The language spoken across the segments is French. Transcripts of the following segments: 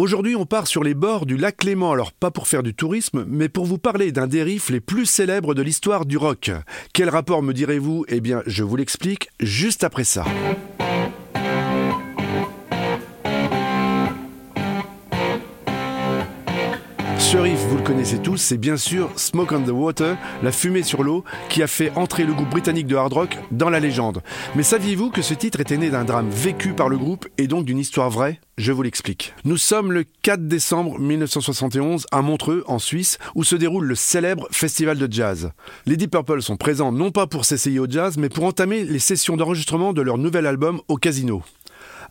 Aujourd'hui, on part sur les bords du lac Léman, alors pas pour faire du tourisme, mais pour vous parler d'un des riffs les plus célèbres de l'histoire du rock. Quel rapport me direz-vous? Eh bien, je vous l'explique juste après ça. Ce riff, vous le connaissez tous, c'est bien sûr Smoke on the Water, la fumée sur l'eau, qui a fait entrer le groupe britannique de hard rock dans la légende. Mais saviez-vous que ce titre était né d'un drame vécu par le groupe et donc d'une histoire vraie? Je vous l'explique. Nous sommes le 4 décembre 1971 à Montreux, en Suisse, où se déroule le célèbre festival de jazz. Les Deep Purple sont présents non pas pour s'essayer au jazz, mais pour entamer les sessions d'enregistrement de leur nouvel album au casino.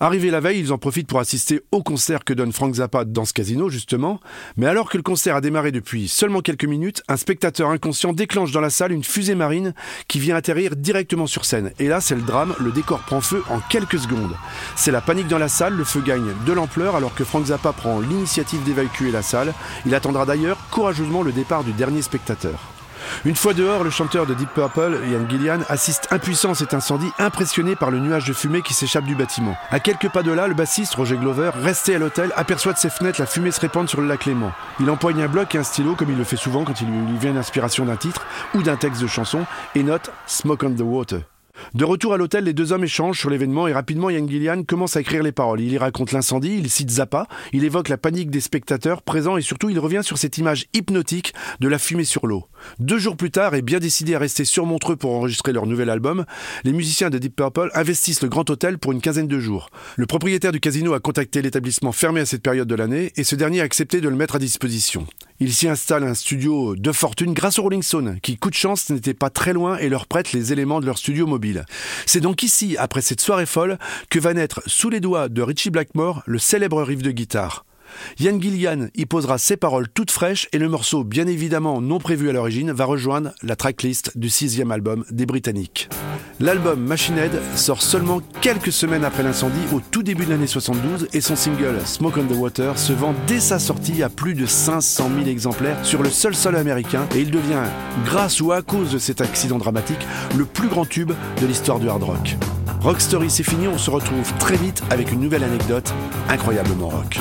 Arrivés la veille, ils en profitent pour assister au concert que donne Frank Zappa dans ce casino, justement. Mais alors que le concert a démarré depuis seulement quelques minutes, un spectateur inconscient déclenche dans la salle une fusée marine qui vient atterrir directement sur scène. Et là, c'est le drame, le décor prend feu en quelques secondes. C'est la panique dans la salle, le feu gagne de l'ampleur alors que Frank Zappa prend l'initiative d'évacuer la salle. Il attendra d'ailleurs courageusement le départ du dernier spectateur. Une fois dehors, le chanteur de Deep Purple, Ian Gillian, assiste impuissant à cet incendie, impressionné par le nuage de fumée qui s'échappe du bâtiment. À quelques pas de là, le bassiste Roger Glover, resté à l'hôtel, aperçoit de ses fenêtres la fumée se répandre sur le lac Léman. Il empoigne un bloc et un stylo, comme il le fait souvent quand il lui vient l'inspiration d'un titre ou d'un texte de chanson, et note Smoke on the Water. De retour à l'hôtel, les deux hommes échangent sur l'événement et rapidement Yann Gillian commence à écrire les paroles. Il y raconte l'incendie, il cite Zappa, il évoque la panique des spectateurs présents et surtout il revient sur cette image hypnotique de la fumée sur l'eau. Deux jours plus tard, et bien décidés à rester sur Montreux pour enregistrer leur nouvel album, les musiciens de Deep Purple investissent le Grand Hôtel pour une quinzaine de jours. Le propriétaire du casino a contacté l'établissement fermé à cette période de l'année et ce dernier a accepté de le mettre à disposition. Il s'y installe un studio de fortune grâce aux Rolling Stones, qui, coup de chance, n'était pas très loin et leur prête les éléments de leur studio mobile. C'est donc ici, après cette soirée folle, que va naître sous les doigts de Richie Blackmore le célèbre riff de guitare. Yann Gillian y posera ses paroles toutes fraîches et le morceau, bien évidemment non prévu à l'origine, va rejoindre la tracklist du sixième album des Britanniques. L'album Machine Head sort seulement quelques semaines après l'incendie, au tout début de l'année 72, et son single Smoke on the Water se vend dès sa sortie à plus de 500 000 exemplaires sur le seul sol américain, et il devient, grâce ou à cause de cet accident dramatique, le plus grand tube de l'histoire du hard rock. Rock Story, c'est fini, on se retrouve très vite avec une nouvelle anecdote incroyablement rock.